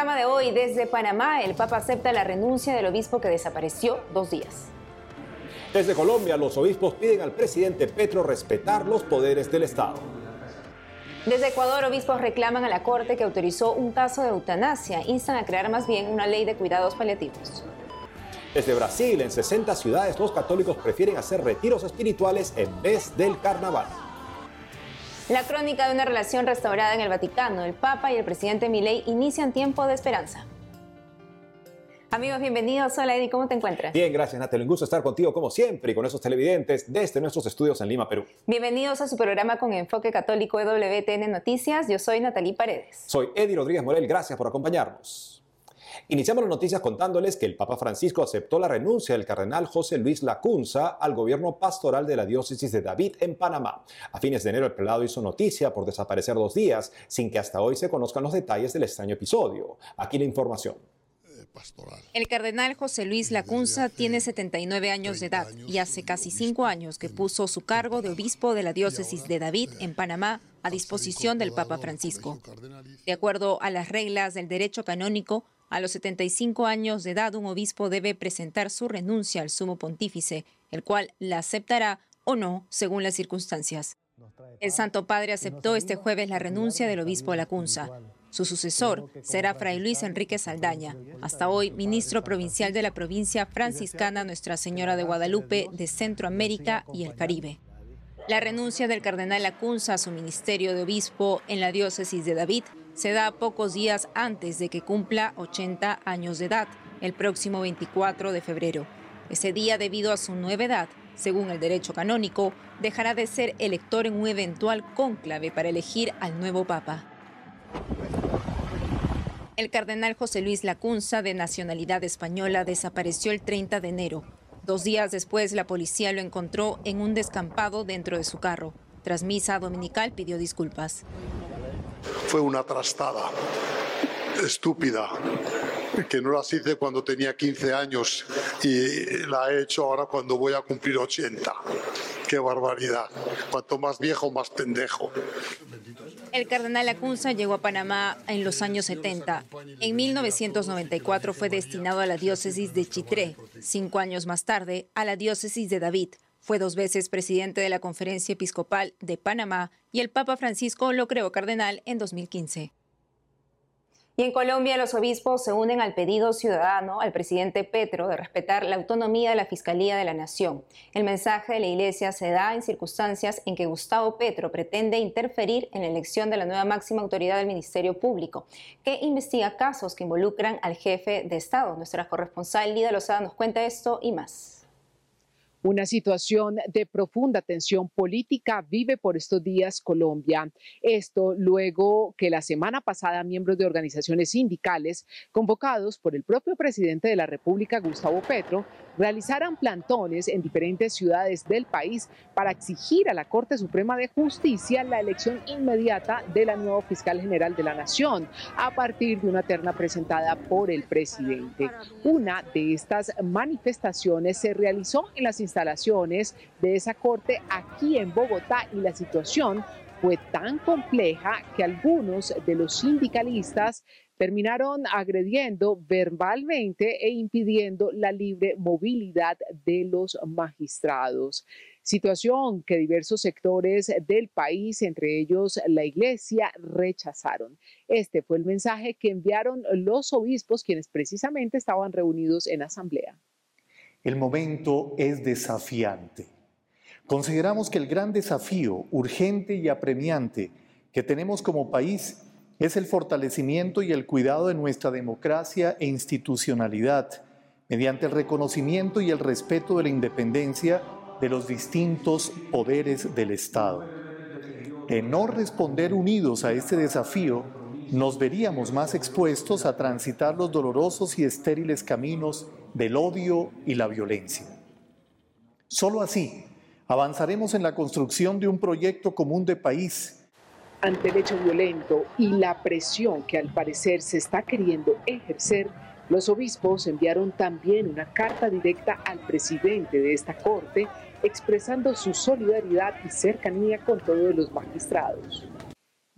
programa de hoy, desde Panamá, el Papa acepta la renuncia del obispo que desapareció dos días. Desde Colombia, los obispos piden al presidente Petro respetar los poderes del Estado. Desde Ecuador, obispos reclaman a la Corte que autorizó un caso de eutanasia. Instan a crear más bien una ley de cuidados paliativos. Desde Brasil, en 60 ciudades, los católicos prefieren hacer retiros espirituales en vez del carnaval. La crónica de una relación restaurada en el Vaticano. El Papa y el presidente Milei inician tiempo de esperanza. Amigos, bienvenidos. Hola Eddie, ¿cómo te encuentras? Bien, gracias Natalie. Un gusto estar contigo como siempre y con esos televidentes desde nuestros estudios en Lima, Perú. Bienvenidos a su programa con enfoque católico WTN Noticias. Yo soy Natalie Paredes. Soy Eddie Rodríguez Morel. Gracias por acompañarnos. Iniciamos las noticias contándoles que el Papa Francisco aceptó la renuncia del cardenal José Luis Lacunza al gobierno pastoral de la diócesis de David en Panamá. A fines de enero el prelado hizo noticia por desaparecer dos días sin que hasta hoy se conozcan los detalles del extraño episodio. Aquí la información. El cardenal José Luis Lacunza tiene 79 años de edad y hace casi cinco años que puso su cargo de obispo de la diócesis de David en Panamá a disposición del Papa Francisco. De acuerdo a las reglas del derecho canónico, a los 75 años de edad, un obispo debe presentar su renuncia al sumo pontífice, el cual la aceptará o no según las circunstancias. El Santo Padre aceptó este jueves la renuncia del obispo Lacunza. Su sucesor será Fray Luis Enrique Saldaña, hasta hoy ministro provincial de la provincia franciscana Nuestra Señora de Guadalupe de Centroamérica y el Caribe. La renuncia del cardenal Lacunza a su ministerio de obispo en la diócesis de David se da pocos días antes de que cumpla 80 años de edad, el próximo 24 de febrero. Ese día, debido a su nueva edad, según el derecho canónico, dejará de ser elector en un eventual cónclave para elegir al nuevo papa. El cardenal José Luis Lacunza, de nacionalidad española, desapareció el 30 de enero. Dos días después, la policía lo encontró en un descampado dentro de su carro. Tras misa dominical, pidió disculpas fue una trastada estúpida que no las hice cuando tenía 15 años y la he hecho ahora cuando voy a cumplir 80. Qué barbaridad. Cuanto más viejo, más pendejo. El cardenal Acunza llegó a Panamá en los años 70. En 1994 fue destinado a la diócesis de Chitré. Cinco años más tarde, a la diócesis de David. Fue dos veces presidente de la Conferencia Episcopal de Panamá y el Papa Francisco lo creó cardenal en 2015. Y en Colombia los obispos se unen al pedido ciudadano al presidente Petro de respetar la autonomía de la Fiscalía de la Nación. El mensaje de la Iglesia se da en circunstancias en que Gustavo Petro pretende interferir en la elección de la nueva máxima autoridad del Ministerio Público, que investiga casos que involucran al jefe de Estado. Nuestra corresponsal Lida Lozada nos cuenta esto y más. Una situación de profunda tensión política vive por estos días Colombia. Esto luego que la semana pasada miembros de organizaciones sindicales convocados por el propio presidente de la República, Gustavo Petro, realizaran plantones en diferentes ciudades del país para exigir a la Corte Suprema de Justicia la elección inmediata de la nueva fiscal general de la Nación a partir de una terna presentada por el presidente. Una de estas manifestaciones se realizó en las instalaciones de esa Corte aquí en Bogotá y la situación fue tan compleja que algunos de los sindicalistas terminaron agrediendo verbalmente e impidiendo la libre movilidad de los magistrados. Situación que diversos sectores del país, entre ellos la Iglesia, rechazaron. Este fue el mensaje que enviaron los obispos, quienes precisamente estaban reunidos en asamblea. El momento es desafiante. Consideramos que el gran desafío urgente y apremiante que tenemos como país es el fortalecimiento y el cuidado de nuestra democracia e institucionalidad mediante el reconocimiento y el respeto de la independencia de los distintos poderes del Estado. De no responder unidos a este desafío, nos veríamos más expuestos a transitar los dolorosos y estériles caminos del odio y la violencia. Solo así avanzaremos en la construcción de un proyecto común de país ante el hecho violento y la presión que al parecer se está queriendo ejercer, los obispos enviaron también una carta directa al presidente de esta corte expresando su solidaridad y cercanía con todos los magistrados.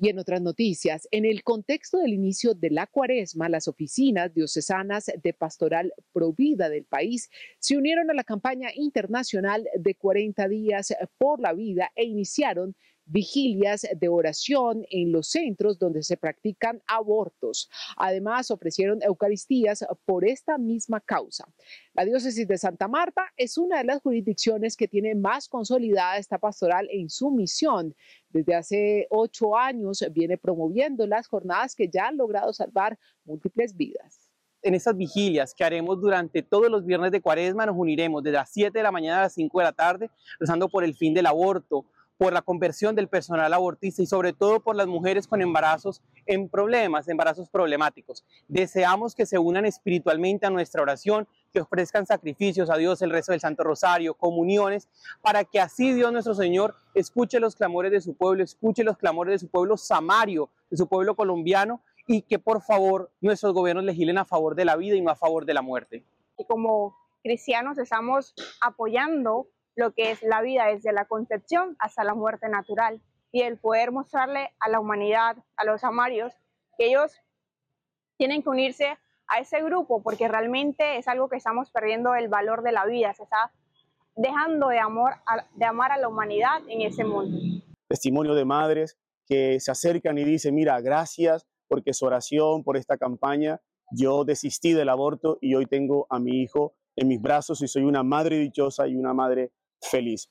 Y en otras noticias, en el contexto del inicio de la cuaresma, las oficinas diocesanas de pastoral provida del país se unieron a la campaña internacional de 40 días por la vida e iniciaron vigilias de oración en los centros donde se practican abortos. Además, ofrecieron Eucaristías por esta misma causa. La diócesis de Santa Marta es una de las jurisdicciones que tiene más consolidada esta pastoral en su misión. Desde hace ocho años viene promoviendo las jornadas que ya han logrado salvar múltiples vidas en esas vigilias que haremos durante todos los viernes de cuaresma, nos uniremos desde las 7 de la mañana a las 5 de la tarde, rezando por el fin del aborto, por la conversión del personal abortista y sobre todo por las mujeres con embarazos en problemas, embarazos problemáticos. Deseamos que se unan espiritualmente a nuestra oración, que ofrezcan sacrificios a Dios, el rezo del Santo Rosario, comuniones, para que así Dios nuestro Señor escuche los clamores de su pueblo, escuche los clamores de su pueblo samario, de su pueblo colombiano y que por favor nuestros gobiernos legislen a favor de la vida y no a favor de la muerte. Y como cristianos estamos apoyando lo que es la vida desde la concepción hasta la muerte natural y el poder mostrarle a la humanidad, a los amarios, que ellos tienen que unirse a ese grupo porque realmente es algo que estamos perdiendo el valor de la vida, se está dejando de, amor, de amar a la humanidad en ese mundo. Testimonio de madres que se acercan y dicen, mira, gracias porque su oración, por esta campaña, yo desistí del aborto y hoy tengo a mi hijo en mis brazos y soy una madre dichosa y una madre feliz.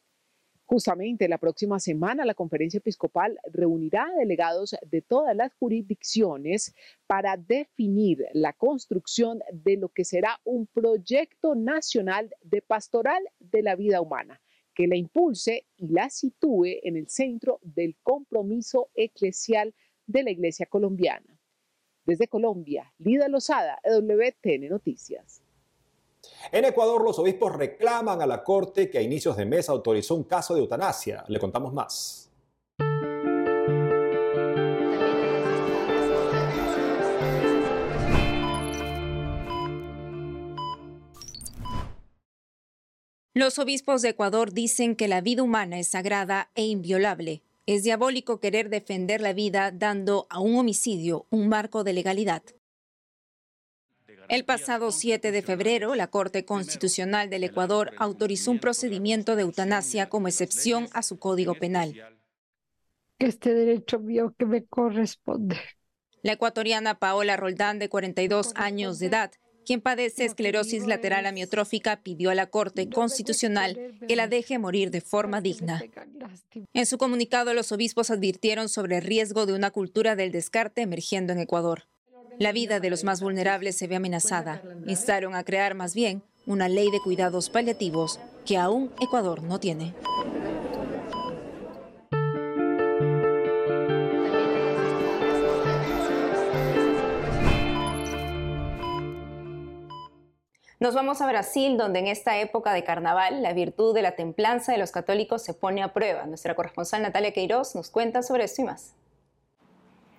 Justamente la próxima semana la conferencia episcopal reunirá a delegados de todas las jurisdicciones para definir la construcción de lo que será un proyecto nacional de pastoral de la vida humana que la impulse y la sitúe en el centro del compromiso eclesial de la Iglesia colombiana. Desde Colombia, Lida Lozada, WTN Noticias. En Ecuador, los obispos reclaman a la Corte que a inicios de mes autorizó un caso de eutanasia. Le contamos más. Los obispos de Ecuador dicen que la vida humana es sagrada e inviolable. Es diabólico querer defender la vida dando a un homicidio un marco de legalidad. El pasado 7 de febrero, la Corte Constitucional del Ecuador autorizó un procedimiento de eutanasia como excepción a su código penal. Este derecho mío que me corresponde. La ecuatoriana Paola Roldán, de 42 años de edad, quien padece esclerosis lateral amiotrófica, pidió a la Corte Constitucional que la deje morir de forma digna. En su comunicado, los obispos advirtieron sobre el riesgo de una cultura del descarte emergiendo en Ecuador. La vida de los más vulnerables se ve amenazada. Instaron a crear más bien una ley de cuidados paliativos que aún Ecuador no tiene. Nos vamos a Brasil, donde en esta época de carnaval la virtud de la templanza de los católicos se pone a prueba. Nuestra corresponsal Natalia Queiroz nos cuenta sobre esto y más.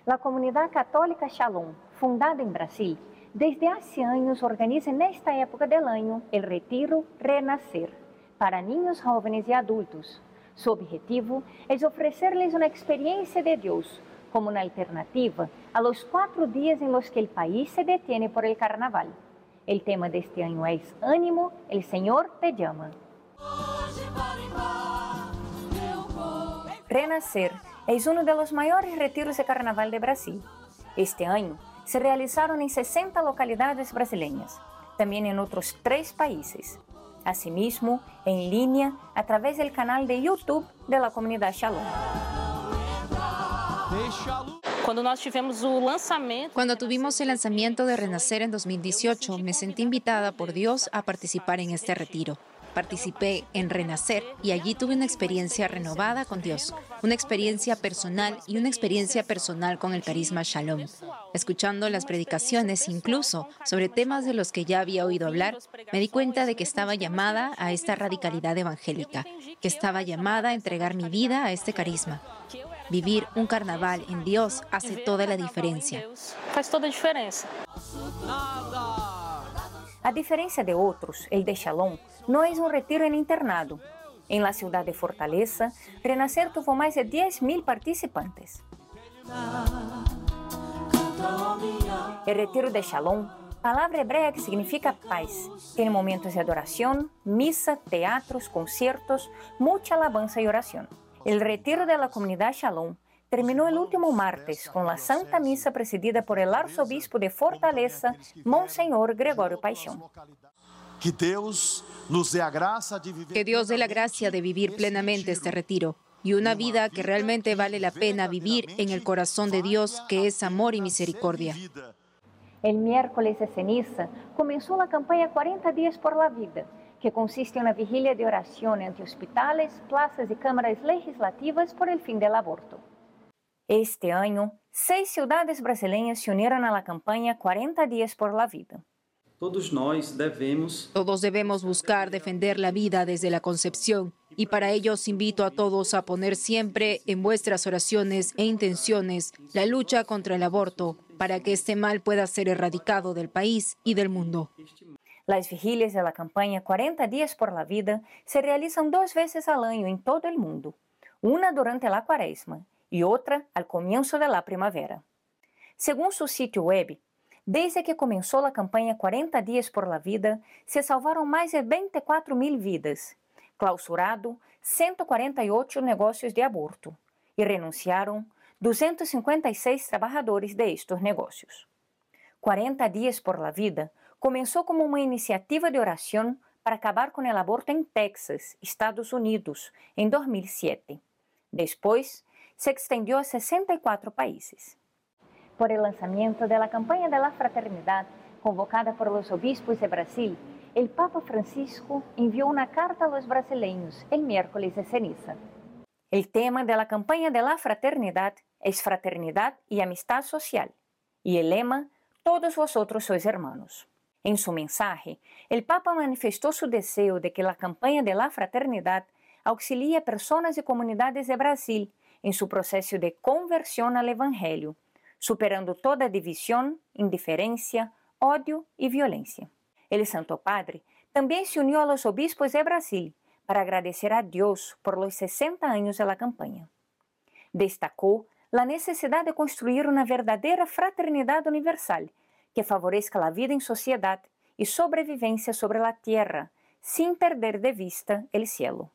La comunidad católica Shalom, fundada en Brasil, desde hace años organiza en esta época del año el Retiro Renacer para niños jóvenes y adultos. Su objetivo es ofrecerles una experiencia de Dios como una alternativa a los cuatro días en los que el país se detiene por el carnaval. El tema de este año es Ánimo, el Señor te llama. Renacer es uno de los mayores retiros de carnaval de Brasil. Este año se realizaron en 60 localidades brasileñas, también en otros tres países. Asimismo, en línea a través del canal de YouTube de la comunidad Shalom. Cuando tuvimos el lanzamiento de Renacer en 2018, me sentí invitada por Dios a participar en este retiro. Participé en Renacer y allí tuve una experiencia renovada con Dios, una experiencia personal y una experiencia personal con el carisma Shalom. Escuchando las predicaciones incluso sobre temas de los que ya había oído hablar, me di cuenta de que estaba llamada a esta radicalidad evangélica, que estaba llamada a entregar mi vida a este carisma. Vivir un carnaval en Dios hace toda la diferencia. toda diferencia. A diferencia de otros, el de Shalom no es un retiro en internado. En la ciudad de Fortaleza, Renacer tuvo más de 10.000 participantes. El retiro de Shalom, palavra hebrea que significa paz, tiene momentos de adoración, misa, teatros, conciertos, mucha alabanza y oración. El retiro de la comunidad Shalom terminó el último martes con la Santa Misa presidida por el arzobispo de Fortaleza, Monseñor Gregorio Paixão. Que Dios nos dé gracia de vivir. Que Dios dé la gracia de vivir plenamente este retiro y una vida que realmente vale la pena vivir en el corazón de Dios, que es amor y misericordia. El miércoles de ceniza comenzó la campaña 40 días por la vida, que consiste en una vigilia de oración entre hospitales, plazas y cámaras legislativas por el fin del aborto. Este año, seis ciudades brasileñas se unieron a la campaña 40 días por la vida. Todos nós devemos Todos debemos buscar defender la vida desde la concepción y para ello os invito a todos a poner siempre en vuestras oraciones e intenciones la lucha contra el aborto para que este mal pueda ser erradicado del país y del mundo. Las vigilias de la campaña 40 días por la vida se realizan dos veces al año en todo el mundo, una durante la cuaresma y otra al comienzo de la primavera. Según su sitio web, desde que comenzó la campaña 40 días por la vida, se salvaron más de 24 mil vidas, clausurado 148 negocios de aborto y renunciaron 256 trabajadores de estos negocios. 40 días por la vida comenzó como una iniciativa de oración para acabar con el aborto en Texas, Estados Unidos, en 2007. Después, se extendió a 64 países. Por el lanzamiento de la campaña de la fraternidad, convocada por los obispos de Brasil, el Papa Francisco envió una carta a los brasileños el miércoles de ceniza. El tema de la campaña de la fraternidad es fraternidad y amistad social, y el lema, todos vosotros sois hermanos. En su mensaje, el Papa manifestó su deseo de que la campaña de la fraternidad auxilie a personas y comunidades de Brasil en su proceso de conversión al Evangelio, superando toda división, indiferencia, odio y violencia. El Santo Padre también se unió a los obispos de Brasil para agradecer a Dios por los 60 años de la campaña. Destacó la necesidad de construir una verdadera fraternidad universal que favorezca la vida en sociedad y sobrevivencia sobre la tierra, sin perder de vista el cielo.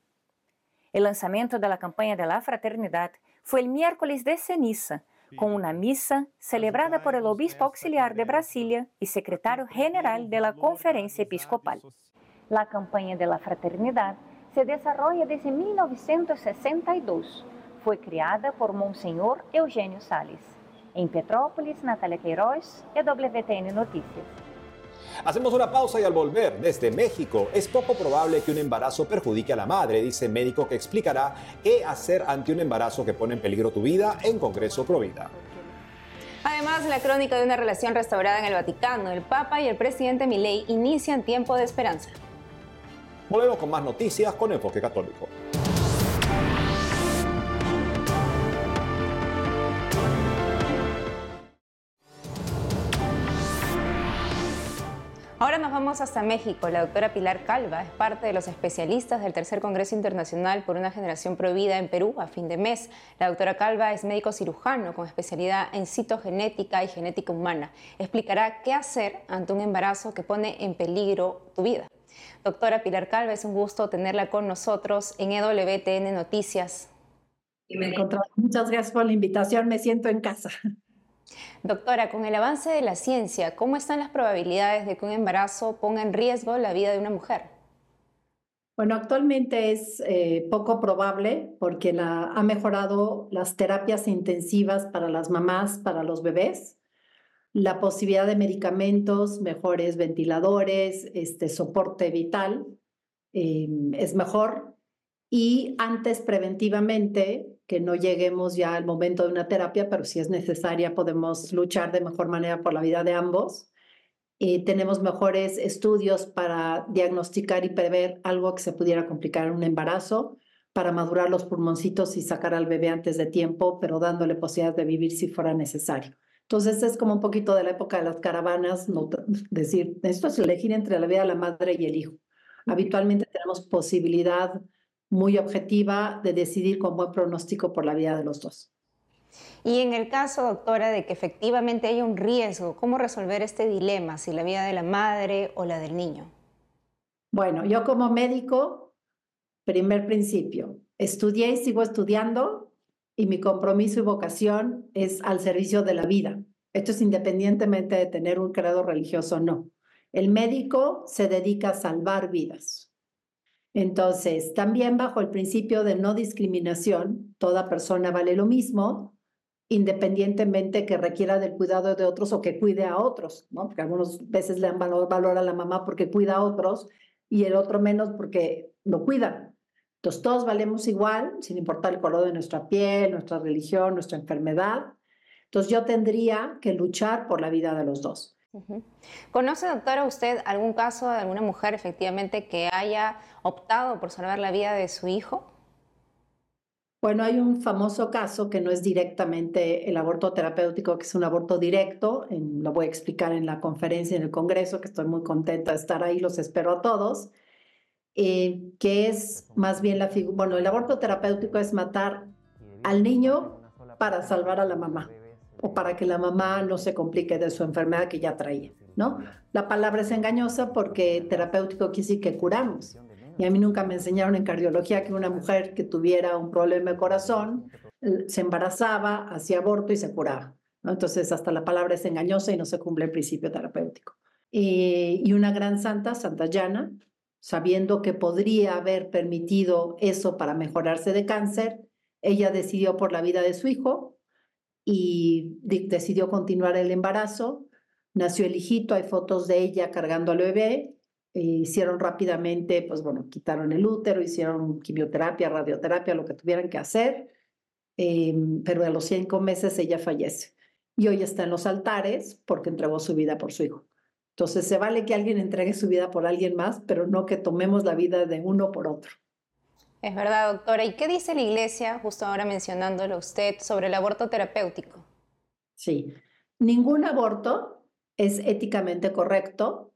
El lanzamiento de la campaña de la fraternidad fue el miércoles de ceniza, con una misa celebrada por el obispo auxiliar de Brasilia y secretario general de la Conferencia Episcopal. La campaña de la fraternidad se desarrolla desde 1962. Fue creada por Monseñor Eugenio Sales. En Petrópolis, Natalia Queiroz, WTN Noticias. Hacemos una pausa y al volver desde México es poco probable que un embarazo perjudique a la madre, dice médico que explicará qué hacer ante un embarazo que pone en peligro tu vida en Congreso Provida. Además, la crónica de una relación restaurada en el Vaticano, el Papa y el presidente Milei inician tiempo de esperanza. Volvemos con más noticias con Enfoque Católico. Nos vamos hasta México. La doctora Pilar Calva es parte de los especialistas del Tercer Congreso Internacional por una Generación Prohibida en Perú a fin de mes. La doctora Calva es médico cirujano con especialidad en citogenética y genética humana. Explicará qué hacer ante un embarazo que pone en peligro tu vida. Doctora Pilar Calva, es un gusto tenerla con nosotros en EWTN Noticias. Y me Muchas gracias por la invitación, me siento en casa. Doctora, con el avance de la ciencia, ¿cómo están las probabilidades de que un embarazo ponga en riesgo la vida de una mujer? Bueno, actualmente es eh, poco probable porque la, ha mejorado las terapias intensivas para las mamás, para los bebés, la posibilidad de medicamentos, mejores ventiladores, este soporte vital eh, es mejor y antes preventivamente que no lleguemos ya al momento de una terapia, pero si es necesaria podemos luchar de mejor manera por la vida de ambos. Eh, tenemos mejores estudios para diagnosticar y prever algo que se pudiera complicar en un embarazo, para madurar los pulmoncitos y sacar al bebé antes de tiempo, pero dándole posibilidades de vivir si fuera necesario. Entonces es como un poquito de la época de las caravanas, no, decir, esto es elegir entre la vida de la madre y el hijo. Habitualmente tenemos posibilidad muy objetiva de decidir con buen pronóstico por la vida de los dos. Y en el caso, doctora, de que efectivamente haya un riesgo, ¿cómo resolver este dilema, si la vida de la madre o la del niño? Bueno, yo como médico, primer principio, estudié y sigo estudiando y mi compromiso y vocación es al servicio de la vida. Esto es independientemente de tener un credo religioso o no. El médico se dedica a salvar vidas. Entonces, también bajo el principio de no discriminación, toda persona vale lo mismo, independientemente que requiera del cuidado de otros o que cuide a otros, ¿no? Porque algunas veces le dan valor, a la mamá porque cuida a otros y el otro menos porque lo cuidan. Entonces, todos valemos igual, sin importar el color de nuestra piel, nuestra religión, nuestra enfermedad. Entonces, yo tendría que luchar por la vida de los dos. ¿Conoce, doctora, usted algún caso de alguna mujer efectivamente que haya optado por salvar la vida de su hijo? Bueno, hay un famoso caso que no es directamente el aborto terapéutico, que es un aborto directo. lo voy a explicar en la conferencia en el Congreso, que estoy muy contenta de estar ahí, los espero a todos. Eh, que es más bien la figura, bueno, el aborto terapéutico es matar al niño para salvar a la mamá o para que la mamá no se complique de su enfermedad que ya traía, ¿no? La palabra es engañosa porque terapéutico quiere decir que curamos. Y a mí nunca me enseñaron en cardiología que una mujer que tuviera un problema de corazón eh, se embarazaba, hacía aborto y se curaba. ¿no? Entonces, hasta la palabra es engañosa y no se cumple el principio terapéutico. Y, y una gran santa, Santa Llana, sabiendo que podría haber permitido eso para mejorarse de cáncer, ella decidió por la vida de su hijo y decidió continuar el embarazo. Nació el hijito, hay fotos de ella cargando al bebé. E hicieron rápidamente, pues bueno, quitaron el útero, hicieron quimioterapia, radioterapia, lo que tuvieran que hacer. Em, pero a los cinco meses ella fallece. Y hoy está en los altares porque entregó su vida por su hijo. Entonces, se vale que alguien entregue su vida por alguien más, pero no que tomemos la vida de uno por otro. Es verdad, doctora. ¿Y qué dice la Iglesia, justo ahora mencionándolo usted, sobre el aborto terapéutico? Sí, ningún aborto es éticamente correcto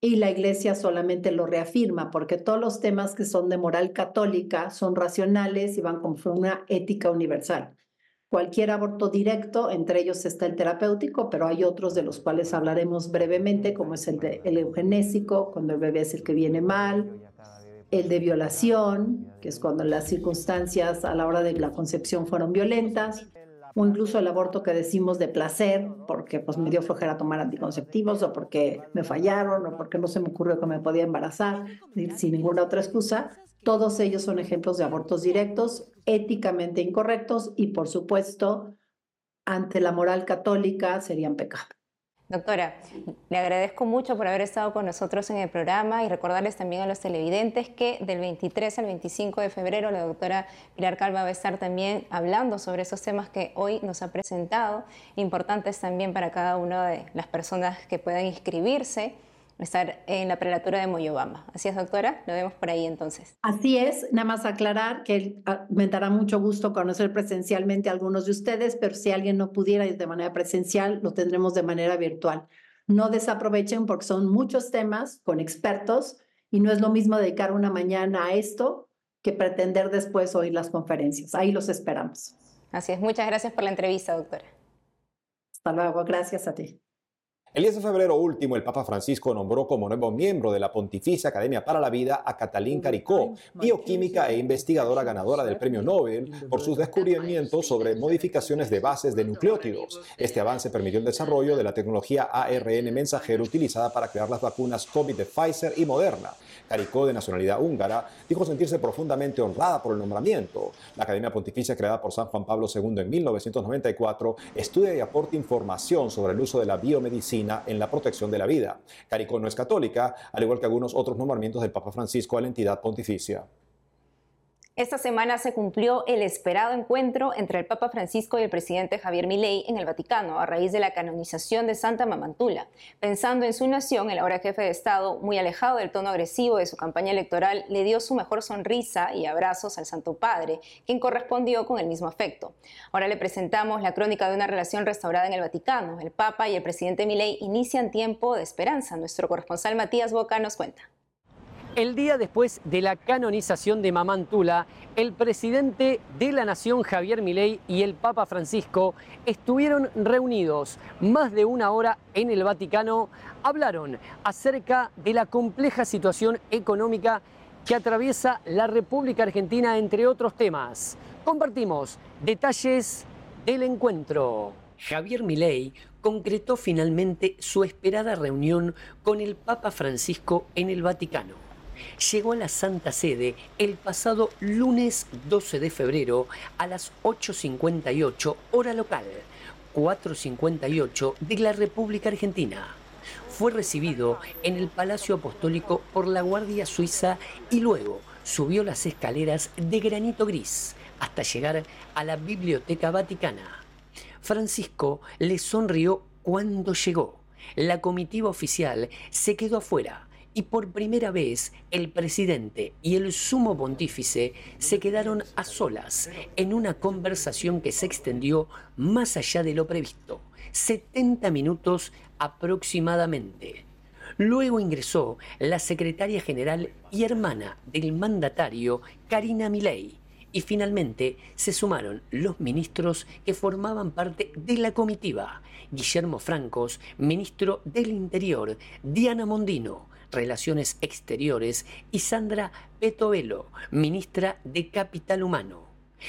y la Iglesia solamente lo reafirma, porque todos los temas que son de moral católica son racionales y van con una ética universal. Cualquier aborto directo, entre ellos está el terapéutico, pero hay otros de los cuales hablaremos brevemente, como es el, de, el eugenésico, cuando el bebé es el que viene mal, el de violación, que es cuando las circunstancias a la hora de la concepción fueron violentas, o incluso el aborto que decimos de placer, porque pues me dio flojera tomar anticonceptivos, o porque me fallaron, o porque no se me ocurrió que me podía embarazar, sin ninguna otra excusa. Todos ellos son ejemplos de abortos directos, éticamente incorrectos y, por supuesto, ante la moral católica serían pecado. Doctora, le agradezco mucho por haber estado con nosotros en el programa y recordarles también a los televidentes que del 23 al 25 de febrero la doctora Pilar Calva va a estar también hablando sobre esos temas que hoy nos ha presentado, importantes también para cada una de las personas que puedan inscribirse estar en la prelatura de Moyobamba. Así es, doctora, lo vemos por ahí entonces. Así es, nada más aclarar que me dará mucho gusto conocer presencialmente a algunos de ustedes, pero si alguien no pudiera ir de manera presencial, lo tendremos de manera virtual. No desaprovechen porque son muchos temas con expertos y no es lo mismo dedicar una mañana a esto que pretender después oír las conferencias. Ahí los esperamos. Así es, muchas gracias por la entrevista, doctora. Hasta luego, gracias a ti. El 10 de febrero último, el Papa Francisco nombró como nuevo miembro de la Pontificia Academia para la Vida a Catalín Caricó, bioquímica e investigadora ganadora del Premio Nobel por sus descubrimientos sobre modificaciones de bases de nucleótidos. Este avance permitió el desarrollo de la tecnología ARN mensajero utilizada para crear las vacunas COVID de Pfizer y Moderna. Caricó, de nacionalidad húngara, dijo sentirse profundamente honrada por el nombramiento. La Academia Pontificia, creada por San Juan Pablo II en 1994, estudia y aporta información sobre el uso de la biomedicina en la protección de la vida. Caricó no es católica, al igual que algunos otros nombramientos del Papa Francisco a la entidad pontificia. Esta semana se cumplió el esperado encuentro entre el Papa Francisco y el presidente Javier Milei en el Vaticano a raíz de la canonización de Santa Mamantula. Pensando en su nación, el ahora jefe de Estado, muy alejado del tono agresivo de su campaña electoral, le dio su mejor sonrisa y abrazos al Santo Padre, quien correspondió con el mismo afecto. Ahora le presentamos la crónica de una relación restaurada en el Vaticano. El Papa y el presidente Milei inician tiempo de esperanza. Nuestro corresponsal Matías Boca nos cuenta. El día después de la canonización de Mamantula, el presidente de la Nación, Javier Milei, y el Papa Francisco estuvieron reunidos más de una hora en el Vaticano. Hablaron acerca de la compleja situación económica que atraviesa la República Argentina, entre otros temas. Compartimos detalles del encuentro. Javier Milei concretó finalmente su esperada reunión con el Papa Francisco en el Vaticano llegó a la Santa Sede el pasado lunes 12 de febrero a las 8.58 hora local, 4.58 de la República Argentina. Fue recibido en el Palacio Apostólico por la Guardia Suiza y luego subió las escaleras de granito gris hasta llegar a la Biblioteca Vaticana. Francisco le sonrió cuando llegó. La comitiva oficial se quedó afuera y por primera vez el presidente y el sumo pontífice se quedaron a solas en una conversación que se extendió más allá de lo previsto, 70 minutos aproximadamente. Luego ingresó la secretaria general y hermana del mandatario, Karina Milei, y finalmente se sumaron los ministros que formaban parte de la comitiva, Guillermo Francos, ministro del Interior, Diana Mondino, Relaciones Exteriores, y Sandra Petovelo, ministra de Capital Humano.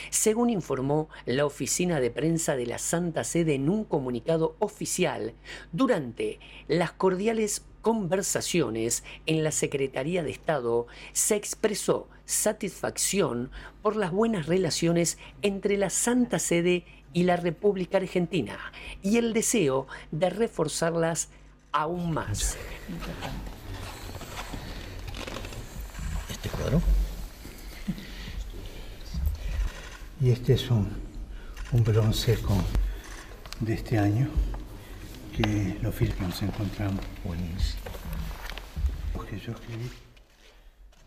Según informó la oficina de prensa de la Santa Sede en un comunicado oficial, durante las cordiales conversaciones en la Secretaría de Estado se expresó satisfacción por las buenas relaciones entre la Santa Sede y la República Argentina y el deseo de reforzarlas aún más. Y este es un, un bronce con, de este año que lo que nos encontramos. Buenísimo. Que yo escribí.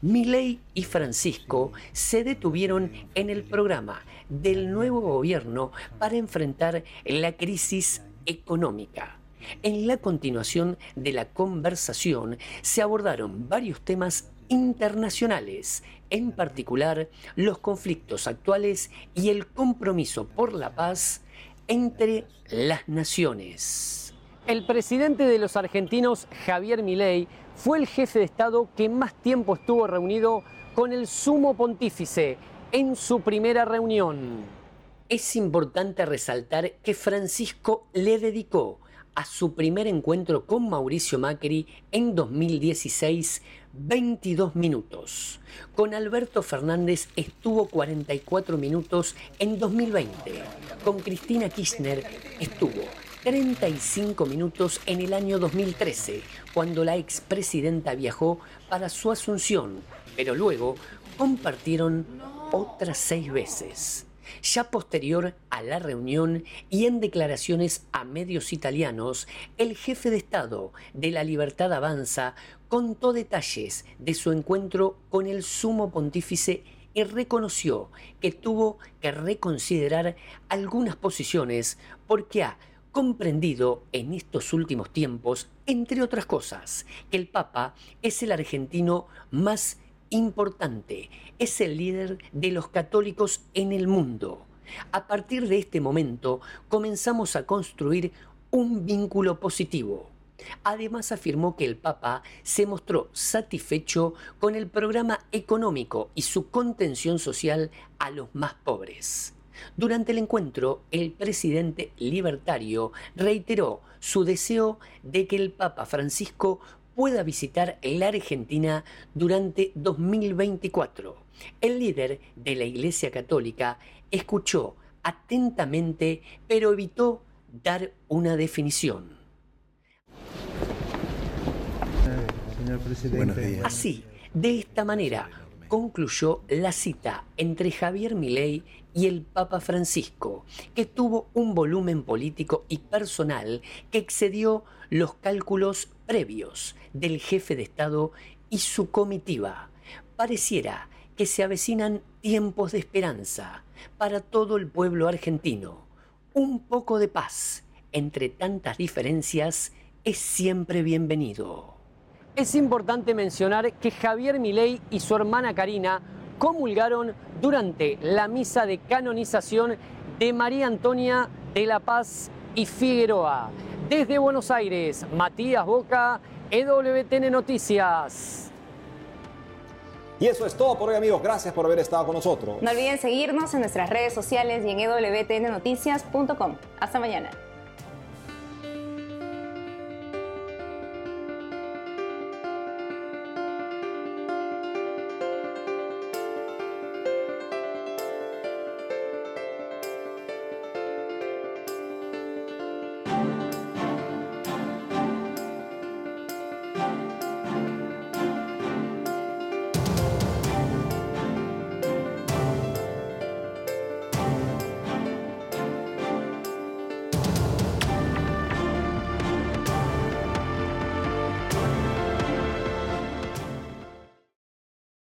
Milei y Francisco se detuvieron en el programa del nuevo gobierno para enfrentar la crisis económica. En la continuación de la conversación se abordaron varios temas internacionales, en particular los conflictos actuales y el compromiso por la paz entre las naciones. El presidente de los argentinos, Javier Milei, fue el jefe de Estado que más tiempo estuvo reunido con el sumo pontífice en su primera reunión. Es importante resaltar que Francisco le dedicó a su primer encuentro con Mauricio Macri en 2016 22 minutos. Con Alberto Fernández estuvo 44 minutos en 2020. Con Cristina Kirchner estuvo 35 minutos en el año 2013, cuando la expresidenta viajó para su asunción, pero luego compartieron otras seis veces. Ya posterior a la reunión y en declaraciones a medios italianos, el jefe de Estado de la Libertad Avanza contó detalles de su encuentro con el sumo pontífice y reconoció que tuvo que reconsiderar algunas posiciones porque ha comprendido en estos últimos tiempos, entre otras cosas, que el Papa es el argentino más importante, es el líder de los católicos en el mundo. A partir de este momento comenzamos a construir un vínculo positivo. Además afirmó que el Papa se mostró satisfecho con el programa económico y su contención social a los más pobres. Durante el encuentro, el presidente libertario reiteró su deseo de que el Papa Francisco pueda visitar la Argentina durante 2024. El líder de la Iglesia Católica escuchó atentamente, pero evitó dar una definición. Así, de esta manera, concluyó la cita entre Javier Milei y el Papa Francisco, que tuvo un volumen político y personal que excedió los cálculos previos del jefe de Estado y su comitiva. Pareciera que se avecinan tiempos de esperanza para todo el pueblo argentino. Un poco de paz entre tantas diferencias es siempre bienvenido. Es importante mencionar que Javier Milei y su hermana Karina comulgaron durante la misa de canonización de María Antonia de la Paz y Figueroa. Desde Buenos Aires, Matías Boca, EWTN Noticias. Y eso es todo por hoy amigos, gracias por haber estado con nosotros. No olviden seguirnos en nuestras redes sociales y en ewtnnoticias.com. Hasta mañana.